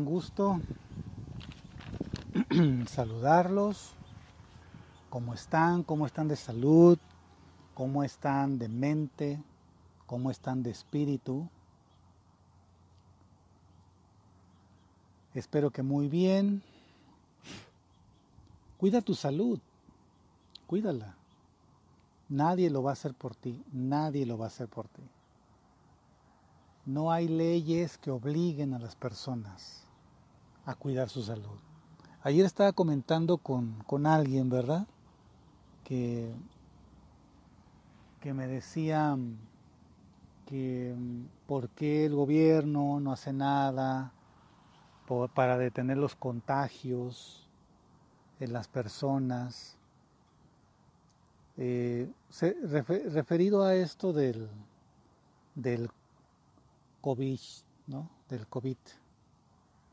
Gusto saludarlos. ¿Cómo están? ¿Cómo están de salud? ¿Cómo están de mente? ¿Cómo están de espíritu? Espero que muy bien. Cuida tu salud. Cuídala. Nadie lo va a hacer por ti. Nadie lo va a hacer por ti. No hay leyes que obliguen a las personas a cuidar su salud. Ayer estaba comentando con, con alguien, ¿verdad? Que, que me decía que por qué el gobierno no hace nada para detener los contagios en las personas. Eh, referido a esto del, del COVID, ¿no? Del COVID,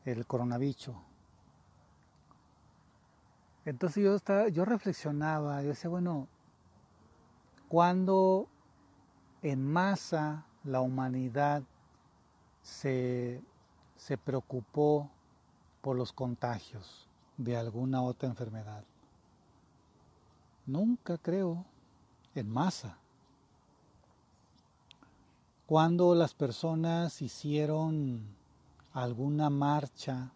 el coronavirus. Entonces yo, estaba, yo reflexionaba, yo decía, bueno, cuando en masa la humanidad se, se preocupó por los contagios de alguna otra enfermedad? Nunca creo en masa cuando las personas hicieron alguna marcha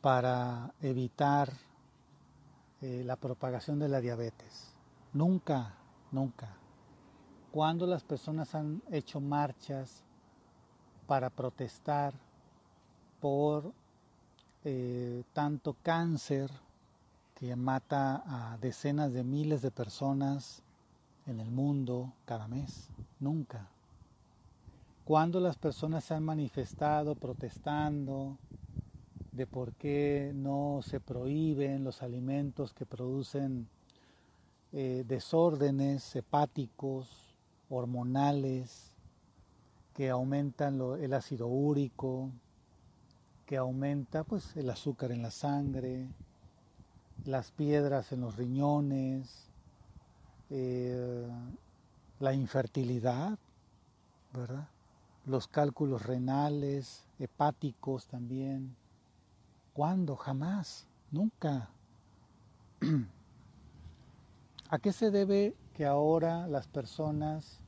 para evitar eh, la propagación de la diabetes. Nunca, nunca. Cuando las personas han hecho marchas para protestar por eh, tanto cáncer que mata a decenas de miles de personas en el mundo cada mes. Nunca. Cuando las personas se han manifestado protestando de por qué no se prohíben los alimentos que producen eh, desórdenes hepáticos, hormonales, que aumentan el ácido úrico, que aumenta pues, el azúcar en la sangre, las piedras en los riñones, eh, la infertilidad, ¿verdad? Los cálculos renales, hepáticos también. ¿Cuándo? Jamás, nunca. ¿A qué se debe que ahora las personas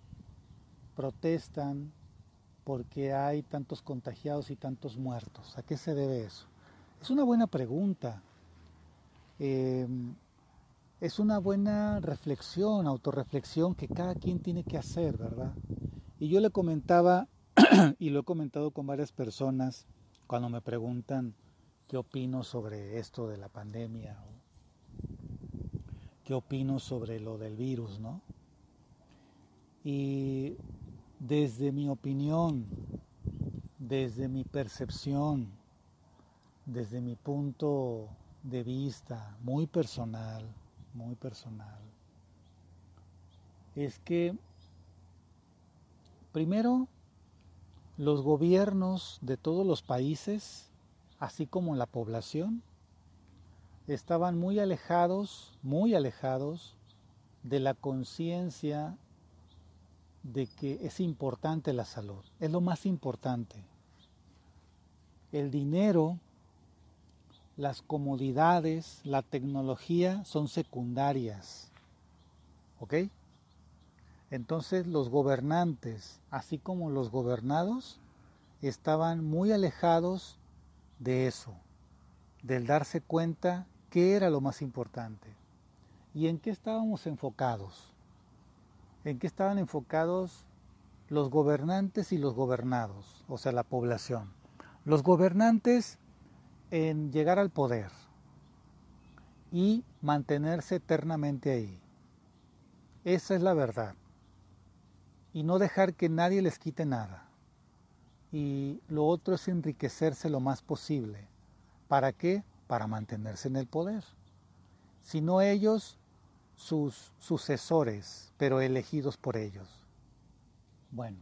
protestan porque hay tantos contagiados y tantos muertos? ¿A qué se debe eso? Es una buena pregunta. Eh, es una buena reflexión, autorreflexión que cada quien tiene que hacer, ¿verdad? Y yo le comentaba, y lo he comentado con varias personas, cuando me preguntan qué opino sobre esto de la pandemia, qué opino sobre lo del virus, ¿no? Y desde mi opinión, desde mi percepción, desde mi punto de vista muy personal, muy personal, es que primero los gobiernos de todos los países, así como la población, estaban muy alejados, muy alejados de la conciencia de que es importante la salud, es lo más importante. El dinero las comodidades, la tecnología son secundarias. ¿Ok? Entonces los gobernantes, así como los gobernados, estaban muy alejados de eso, del darse cuenta qué era lo más importante y en qué estábamos enfocados. En qué estaban enfocados los gobernantes y los gobernados, o sea, la población. Los gobernantes en llegar al poder y mantenerse eternamente ahí. Esa es la verdad. Y no dejar que nadie les quite nada. Y lo otro es enriquecerse lo más posible. ¿Para qué? Para mantenerse en el poder. Si no ellos, sus sucesores, pero elegidos por ellos. Bueno,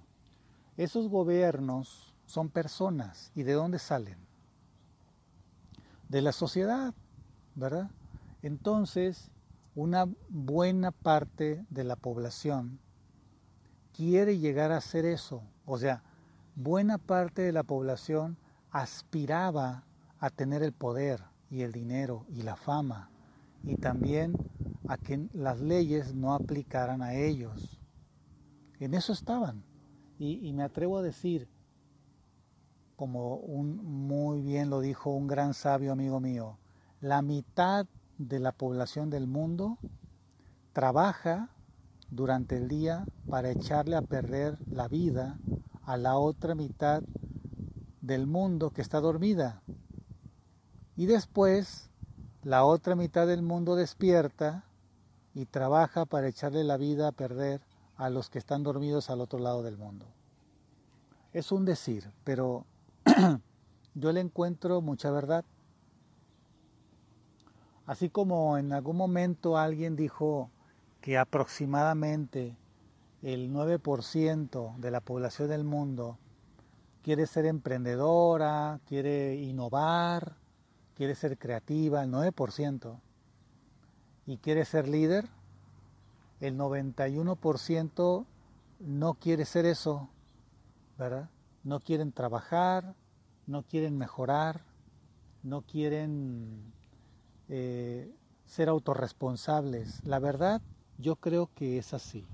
esos gobiernos son personas. ¿Y de dónde salen? De la sociedad, ¿verdad? Entonces, una buena parte de la población quiere llegar a hacer eso. O sea, buena parte de la población aspiraba a tener el poder y el dinero y la fama y también a que las leyes no aplicaran a ellos. En eso estaban. Y, me atrevo a decir, como un, muy bien lo dijo un gran sabio amigo mío, la mitad de la población del mundo trabaja durante el día para echarle a perder la vida a la otra mitad del mundo que está dormida. Y después la otra mitad del mundo despierta y trabaja para echarle la vida a perder a los que están dormidos al otro lado del mundo. Es un decir, pero yo le encuentro mucha verdad. Así como en algún momento alguien dijo que aproximadamente el 9% de la población del mundo quiere ser emprendedora, quiere innovar, quiere ser creativa, el 9%, y quiere ser líder, el 91% no quiere ser eso, ¿verdad? No quieren trabajar, no quieren mejorar, no quieren eh, ser autorresponsables. La verdad, yo creo que es así.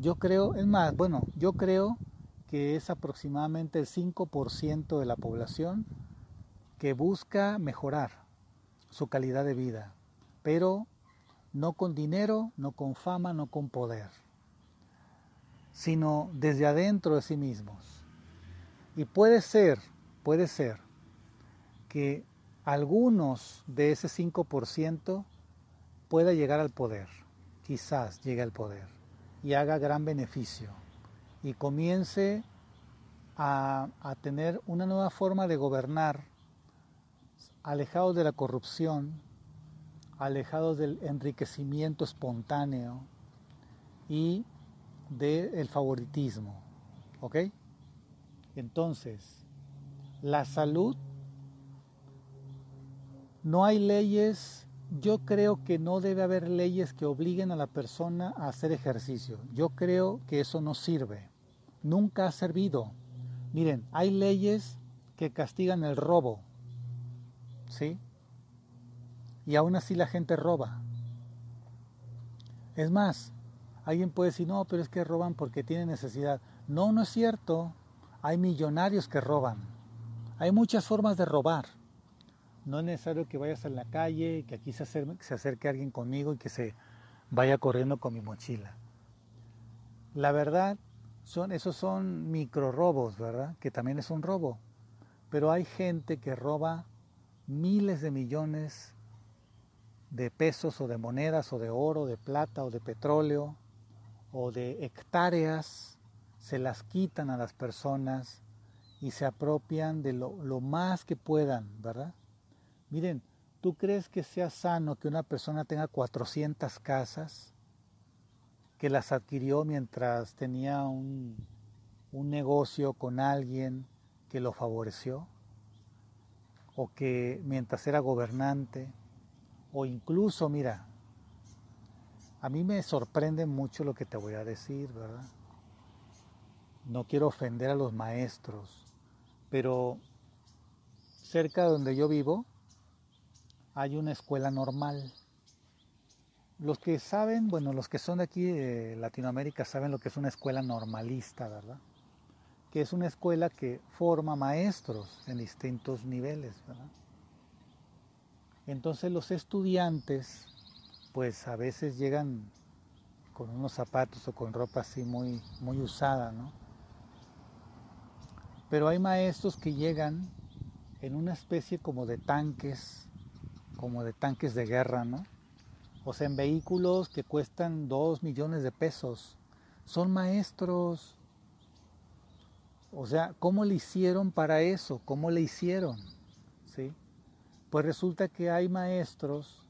Yo creo, es más, bueno, yo creo que es aproximadamente el 5% de la población que busca mejorar su calidad de vida, pero no con dinero, no con fama, no con poder, sino desde adentro de sí mismos. Y puede ser, puede ser que algunos de ese 5% pueda llegar al poder, quizás llegue al poder y haga gran beneficio y comience a, a tener una nueva forma de gobernar, alejados de la corrupción, alejados del enriquecimiento espontáneo y del favoritismo. ¿Ok? Entonces, la salud, no hay leyes, yo creo que no debe haber leyes que obliguen a la persona a hacer ejercicio. Yo creo que eso no sirve. Nunca ha servido. Miren, hay leyes que castigan el robo. ¿Sí? y aún así la gente roba. Es más, alguien puede decir, no, pero es que roban porque tienen necesidad. No, no es cierto. Hay millonarios que roban. Hay muchas formas de robar. No es necesario que vayas a la calle, que aquí se acerque, se acerque alguien conmigo y que se vaya corriendo con mi mochila. La verdad, son, esos son micro robos, ¿verdad? Que también es un robo. Pero hay gente que roba miles de millones de pesos o de monedas o de oro, de plata o de petróleo o de hectáreas, se las quitan a las personas y se apropian de lo, lo más que puedan, ¿verdad? Miren, ¿tú crees que sea sano que una persona tenga 400 casas que las adquirió mientras tenía un, un negocio con alguien que lo favoreció? ¿O que mientras era gobernante? O incluso, mira, a mí me sorprende mucho lo que te voy a decir, ¿verdad? No quiero ofender a los maestros, pero cerca de donde yo vivo hay una escuela normal. Los que saben, bueno, los que son de aquí de Latinoamérica saben lo que es una escuela normalista, ¿verdad? Que es una escuela que forma maestros en distintos niveles, ¿verdad? Entonces los estudiantes, pues a veces llegan con unos zapatos o con ropa así muy, muy usada, ¿no? Pero hay maestros que llegan en una especie como de tanques, como de tanques de guerra, ¿no? O sea, en vehículos que cuestan dos millones de pesos. Son maestros. O sea, ¿cómo le hicieron para eso? ¿Cómo le hicieron? ¿Sí? Pues resulta que hay maestros,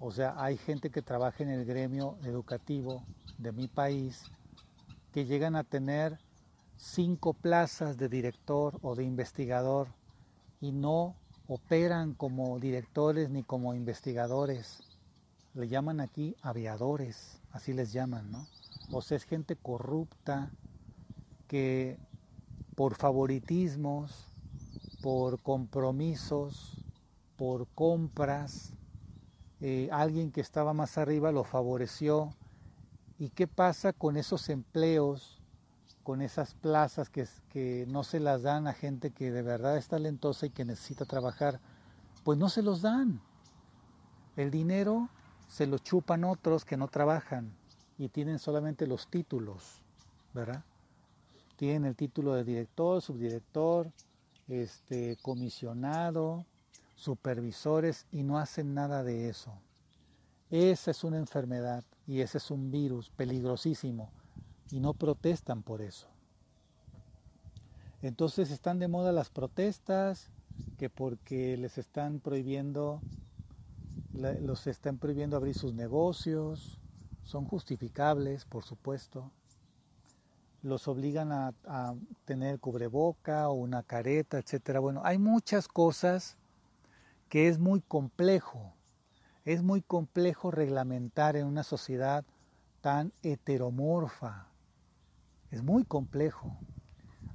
o sea, hay gente que trabaja en el gremio educativo de mi país que llegan a tener cinco plazas de director o de investigador y no operan como directores ni como investigadores. Le llaman aquí aviadores, así les llaman, ¿no? O sea, es gente corrupta que por favoritismos por compromisos, por compras. Eh, alguien que estaba más arriba lo favoreció. ¿Y qué pasa con esos empleos, con esas plazas que, no se las dan a gente que de verdad es talentosa y que necesita trabajar? Pues no se los dan. El dinero se lo chupan otros que no trabajan y tienen solamente los títulos, ¿verdad? Tienen el título de director, subdirector, este, comisionado, supervisores y no hacen nada de eso. Esa es una enfermedad y ese es un virus peligrosísimo y no protestan por eso. Entonces están de moda las protestas, que porque les están prohibiendo, los están prohibiendo abrir sus negocios, son justificables, por supuesto. Los obligan a, tener cubreboca o una careta, etcétera. Bueno, hay muchas cosas que es muy complejo. Es muy complejo reglamentar en una sociedad tan heteromorfa. Es muy complejo.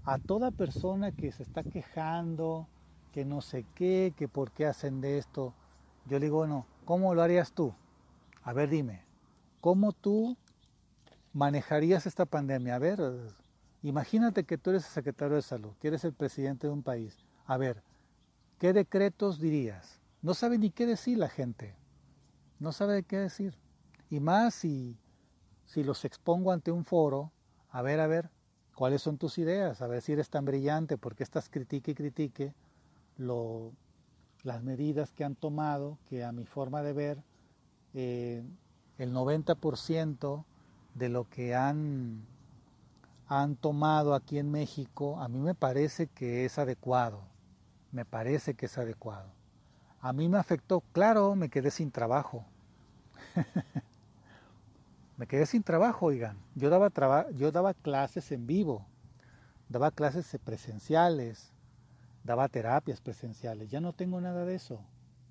A toda persona que se está quejando, que no sé qué, que por qué hacen de esto, yo le digo, bueno, ¿cómo lo harías tú? A ver, dime, ¿Cómo tú manejarías esta pandemia? A ver, imagínate que tú eres el secretario de salud, que eres el presidente de un país. A ver, ¿qué decretos dirías? No sabe ni qué decir la gente. No sabe qué decir. Y más si, si los expongo ante un foro, a ver, a ver, ¿cuáles son tus ideas? A ver si eres tan brillante, porque estás critique y critique lo, las medidas que han tomado, que a mi forma de ver, eh, el 90% de lo que han, han tomado aquí en México, a mí me parece que es adecuado, me parece que es adecuado. A mí me afectó, claro, me quedé sin trabajo. me quedé sin trabajo, oigan. Yo daba, yo daba clases en vivo, daba clases presenciales, daba terapias presenciales. Ya no tengo nada de eso,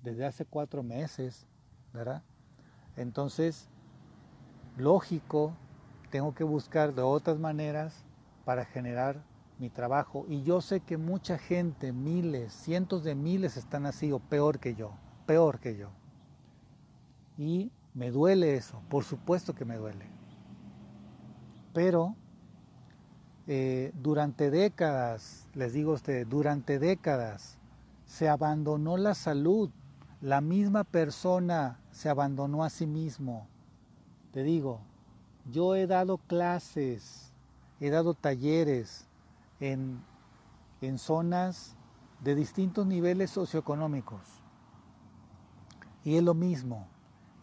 desde hace cuatro meses, ¿verdad? Entonces, lógico, tengo que buscar de otras maneras para generar mi trabajo. Y yo sé que mucha gente, miles, cientos de miles están así o peor que yo, peor que yo. Y me duele eso, por supuesto que me duele. Pero eh, durante décadas, les digo a ustedes, durante décadas se abandonó la salud la misma persona se abandonó a sí mismo. Te digo, yo he dado clases, he dado talleres en, en zonas de distintos niveles socioeconómicos. Y es lo mismo,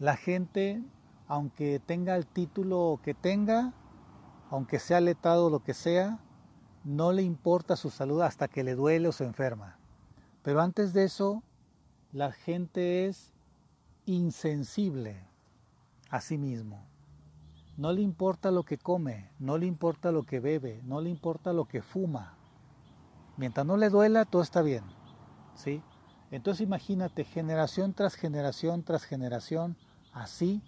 la gente, aunque tenga el título que tenga, aunque sea letado lo que sea, no le importa su salud hasta que le duele o se enferma. Pero antes de eso, la gente es insensible a sí mismo. No le importa lo que come, no le importa lo que bebe, no le importa lo que fuma. Mientras no le duela, todo está bien. ¿sí? Entonces imagínate, generación tras generación tras generación, así,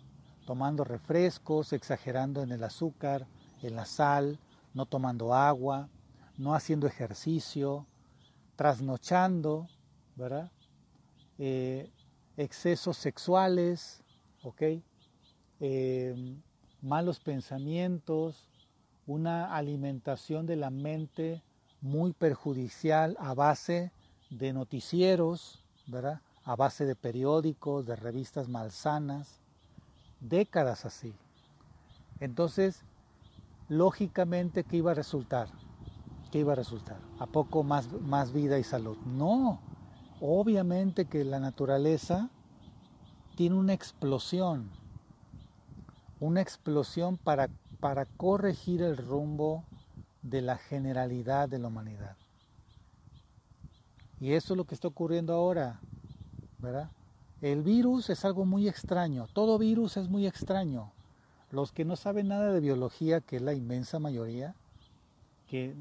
tomando refrescos, exagerando en el azúcar, en la sal, no tomando agua, no haciendo ejercicio, trasnochando, ¿verdad? Eh, excesos sexuales, eh, malos pensamientos, una alimentación de la mente muy perjudicial a base de noticieros, ¿verdad? A base de periódicos, de revistas malsanas, décadas así. Entonces, lógicamente, ¿qué iba a resultar? ¿Qué iba a resultar? ¿A poco más, más vida y salud? No, obviamente que la naturaleza tiene una explosión, una explosión para, para corregir el rumbo de la generalidad de la humanidad. Y eso es lo que está ocurriendo ahora, El virus es algo muy extraño, todo virus es muy extraño. Los que no saben nada de biología, que es la inmensa mayoría, que,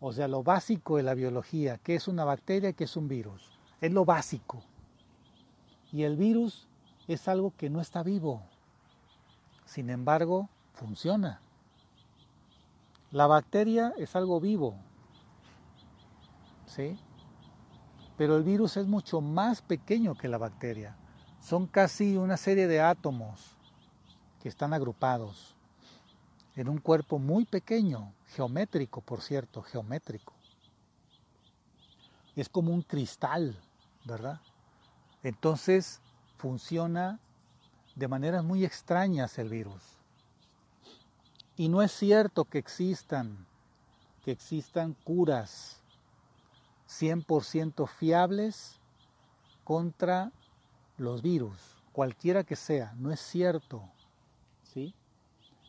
o sea, lo básico de la biología, que es una bacteria, que es un virus es lo básico. Y el virus es algo que no está vivo. Sin embargo, funciona. La bacteria es algo vivo. ¿Sí? Pero el virus es mucho más pequeño que la bacteria. Son casi una serie de átomos que están agrupados en un cuerpo muy pequeño, geométrico, por cierto, geométrico. Es como un cristal, ¿verdad? Entonces funciona de maneras muy extrañas el virus. Y no es cierto que existan, que existan curas 100% fiables contra los virus, cualquiera que sea, no es cierto, ¿sí?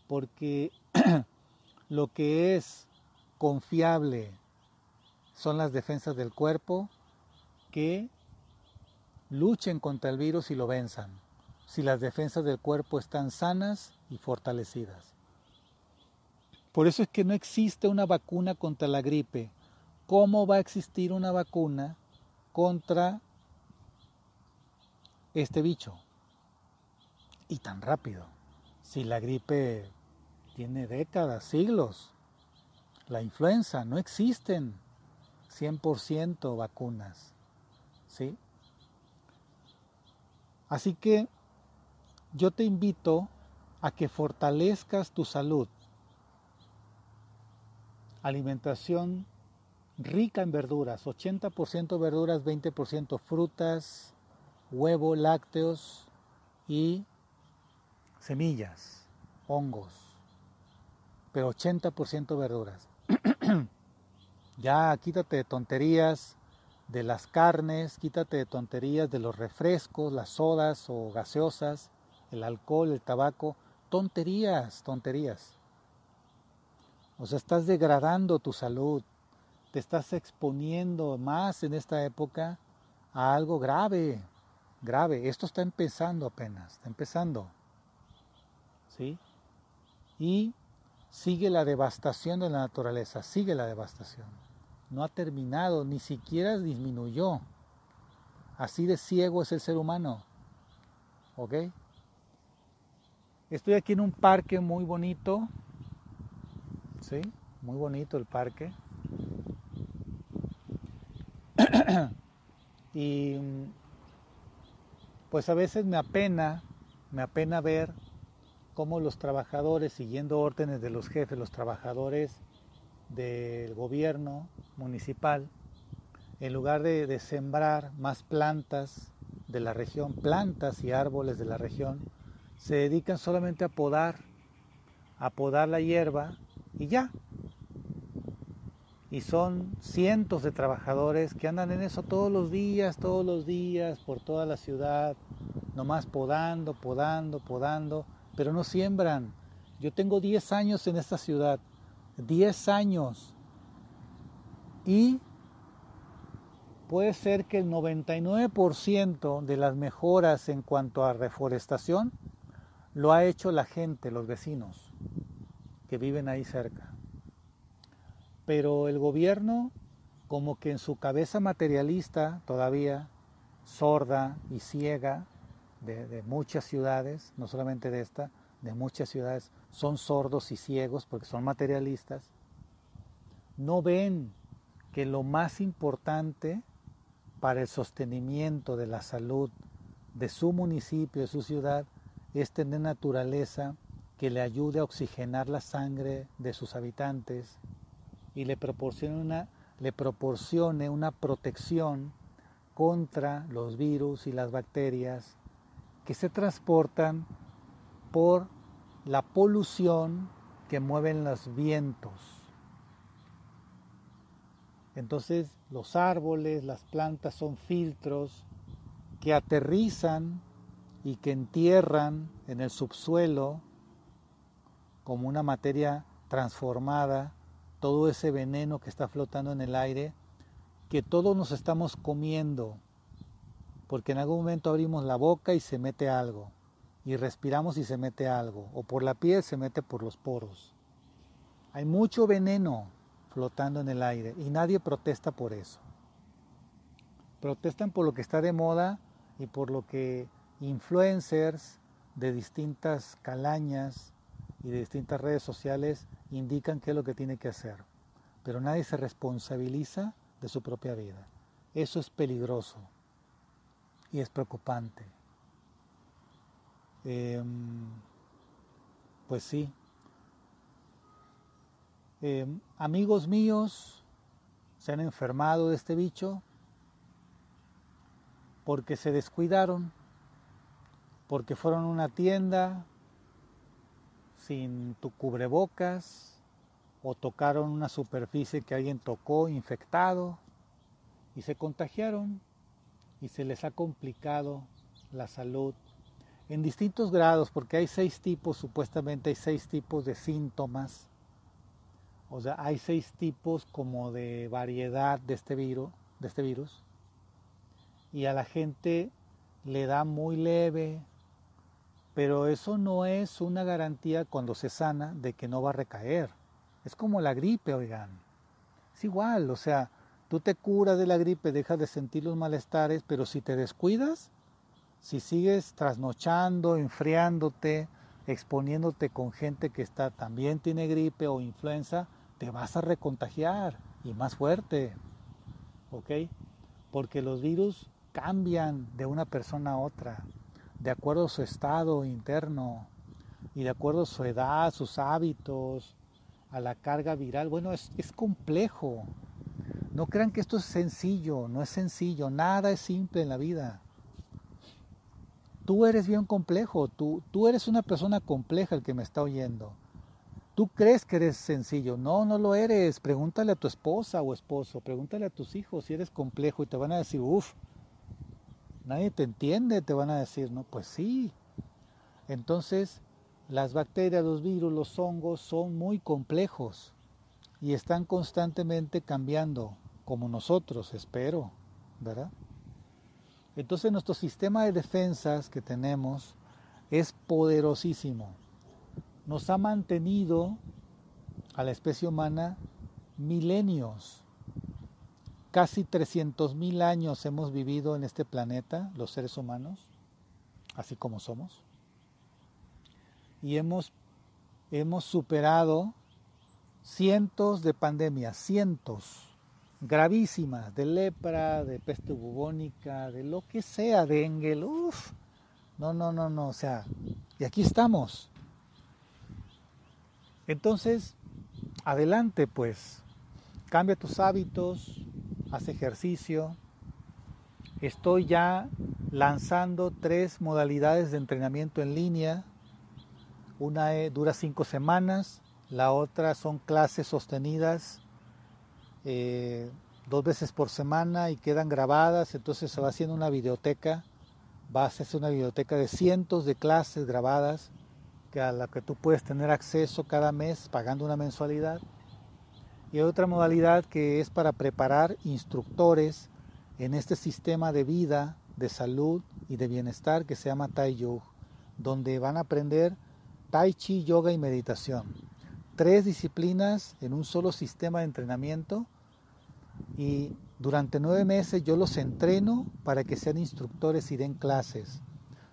Porque lo que es confiable son las defensas del cuerpo que luchen contra el virus y lo venzan, si las defensas del cuerpo están sanas y fortalecidas. Por eso es que no existe una vacuna contra la gripe. ¿Cómo va a existir una vacuna contra este bicho? Y tan rápido. Si la gripe tiene décadas, siglos. La influenza, no existen 100% vacunas. ¿Sí? Así que yo te invito a que fortalezcas tu salud. Alimentación rica en verduras, 80% verduras, 20% frutas, huevo, lácteos y semillas, hongos, pero 80% verduras. ya quítate de tonterías de las carnes, quítate de tonterías de los refrescos, las sodas o gaseosas, el alcohol, el tabaco, tonterías, tonterías. O sea, estás degradando tu salud, te estás exponiendo más en esta época a algo grave, grave. Esto está empezando apenas, está empezando. ¿Sí? Y sigue la devastación de la naturaleza, sigue la devastación. No ha terminado, ni siquiera disminuyó. Así de ciego es el ser humano. ¿Ok? Estoy aquí en un parque muy bonito. ¿Sí? Muy bonito el parque. y pues a veces me apena, me apena ver cómo los trabajadores, siguiendo órdenes de los jefes, los trabajadores del gobierno municipal, en lugar de, de, sembrar más plantas de la región, plantas y árboles de la región, se dedican solamente a podar, a podar la hierba y ya, y son cientos de trabajadores que andan en eso todos los días, todos los días, por toda la ciudad, nomás podando, podando, podando, pero no siembran. Yo tengo 10 años en esta ciudad, 10 años, y puede ser que el 99% de las mejoras en cuanto a reforestación lo ha hecho la gente, los vecinos que viven ahí cerca pero el gobierno como que en su cabeza materialista todavía sorda y ciega de, muchas ciudades, no solamente de esta, de muchas ciudades, son sordos y ciegos porque son materialistas, no ven que lo más importante para el sostenimiento de la salud de su municipio, de su ciudad, es tener naturaleza que le ayude a oxigenar la sangre de sus habitantes, y le proporcione una, le proporcione una protección contra los virus y las bacterias que se transportan por la polución que mueven los vientos. Entonces los árboles, las plantas son filtros que aterrizan y que entierran en el subsuelo como una materia transformada todo ese veneno que está flotando en el aire, que todos nos estamos comiendo, porque en algún momento abrimos la boca y se mete algo, y respiramos y se mete algo, o por la piel se mete por los poros. Hay mucho veneno flotando en el aire y nadie protesta por eso. Protestan por lo que está de moda y por lo que influencers de distintas calañas y de distintas redes sociales indican qué es lo que tiene que hacer, pero nadie se responsabiliza de su propia vida. Eso es peligroso y es preocupante. Em, pues sí. Em, amigos míos se han enfermado de este bicho porque se descuidaron, porque fueron a una tienda sin tu cubrebocas o tocaron una superficie que alguien tocó infectado y se contagiaron y se les ha complicado la salud en distintos grados, porque hay seis tipos, supuestamente hay seis tipos de síntomas. O sea, hay seis tipos como de variedad de este virus, de este virus. Y a la gente le da muy leve, pero eso no es una garantía cuando se sana de que no va a recaer. Es como la gripe, oigan. Es igual, o sea, tú te curas de la gripe, dejas de sentir los malestares, pero si te descuidas, si sigues trasnochando, enfriándote, exponiéndote con gente que está también tiene gripe o influenza, te vas a recontagiar y más fuerte. ¿Ok? Porque los virus cambian de una persona a otra, de acuerdo a su estado interno y de acuerdo a su edad, sus hábitos, a la carga viral. Bueno, es, complejo. No crean que esto es sencillo, no es sencillo, nada es simple en la vida tú eres bien complejo, tú, tú eres una persona compleja el que me está oyendo. Tú crees que eres sencillo, no, no lo eres. Pregúntale a tu esposa o esposo, pregúntale a tus hijos si eres complejo y te van a decir, uff, nadie te entiende, te van a decir, no, pues sí. Entonces, las bacterias, los virus, los hongos son muy complejos y están constantemente cambiando, como nosotros, espero, ¿verdad? Entonces nuestro sistema de defensas que tenemos es poderosísimo. Nos ha mantenido a la especie humana milenios. Casi 300 mil años hemos vivido en este planeta, los seres humanos, así como somos. Y hemos, hemos superado cientos de pandemias, cientos gravísimas, de lepra, de peste bubónica, de lo que sea, de engel, uff, no, no, no, no, o sea, y aquí estamos. Entonces, adelante pues, cambia tus hábitos, haz ejercicio. Estoy ya lanzando tres modalidades de entrenamiento en línea. Una dura cinco semanas, la otra son clases sostenidas eh, dos veces por semana y quedan grabadas, entonces se va haciendo una videoteca, va a hacerse una biblioteca de cientos de clases grabadas que a la que tú puedes tener acceso cada mes pagando una mensualidad. Y otra modalidad que es para preparar instructores en este sistema de vida, de salud y de bienestar que se llama Tai donde van a aprender Tai Chi, yoga y meditación tres disciplinas en un solo sistema de entrenamiento y durante nueve meses yo los entreno para que sean instructores y den clases.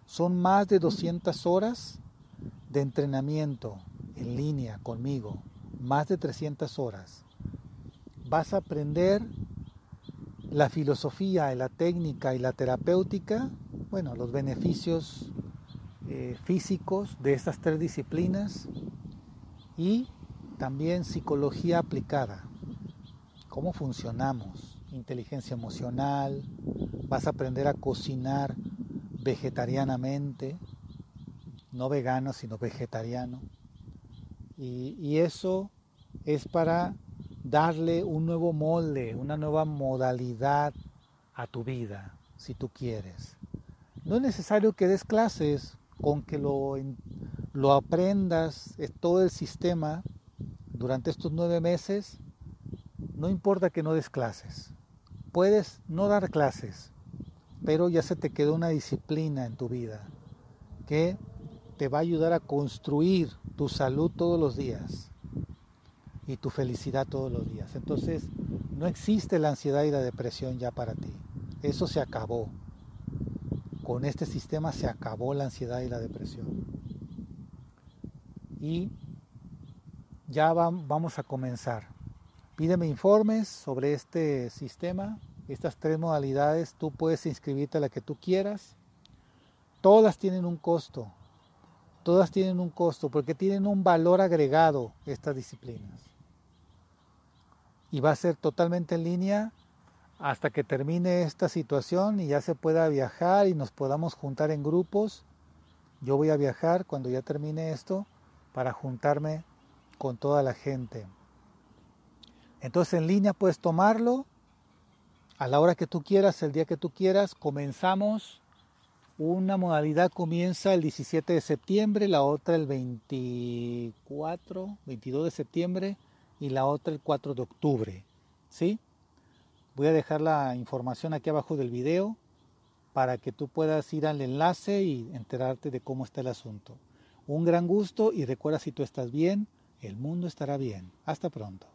Son más de 200 horas de entrenamiento en línea conmigo, más de 300 horas. Vas a aprender la filosofía, la técnica y la terapéutica, bueno, los beneficios eh, físicos de estas tres disciplinas y también psicología aplicada, cómo funcionamos, inteligencia emocional, vas a aprender a cocinar vegetarianamente, no vegano, sino vegetariano. Y, y, eso es para darle un nuevo molde, una nueva modalidad a tu vida, si tú quieres. No es necesario que des clases, con que lo, lo aprendas, todo el sistema, durante estos nueve meses, no importa que no des clases, puedes no dar clases, pero ya se te quedó una disciplina en tu vida que te va a ayudar a construir tu salud todos los días y tu felicidad todos los días. Entonces, no existe la ansiedad y la depresión ya para ti. Eso se acabó. Con este sistema se acabó la ansiedad y la depresión. Y ya vamos a comenzar. Pídeme informes sobre este sistema estas tres modalidades, tú puedes inscribirte a la que tú quieras. Todas tienen un costo, todas tienen un costo porque tienen un valor agregado estas disciplinas. Y va a ser totalmente en línea hasta que termine esta situación y ya se pueda viajar y nos podamos juntar en grupos. Yo voy a viajar cuando ya termine esto para juntarme con toda la gente. Entonces en línea puedes tomarlo a la hora que tú quieras, el día que tú quieras. Comenzamos. Una modalidad comienza el 17 de septiembre, la otra el 24, 22 de septiembre y la otra el 4 de octubre. ¿Sí? Voy a dejar la información aquí abajo del video para que tú puedas ir al enlace y enterarte de cómo está el asunto. Un gran gusto y recuerda si tú estás bien, el mundo estará bien. Hasta pronto.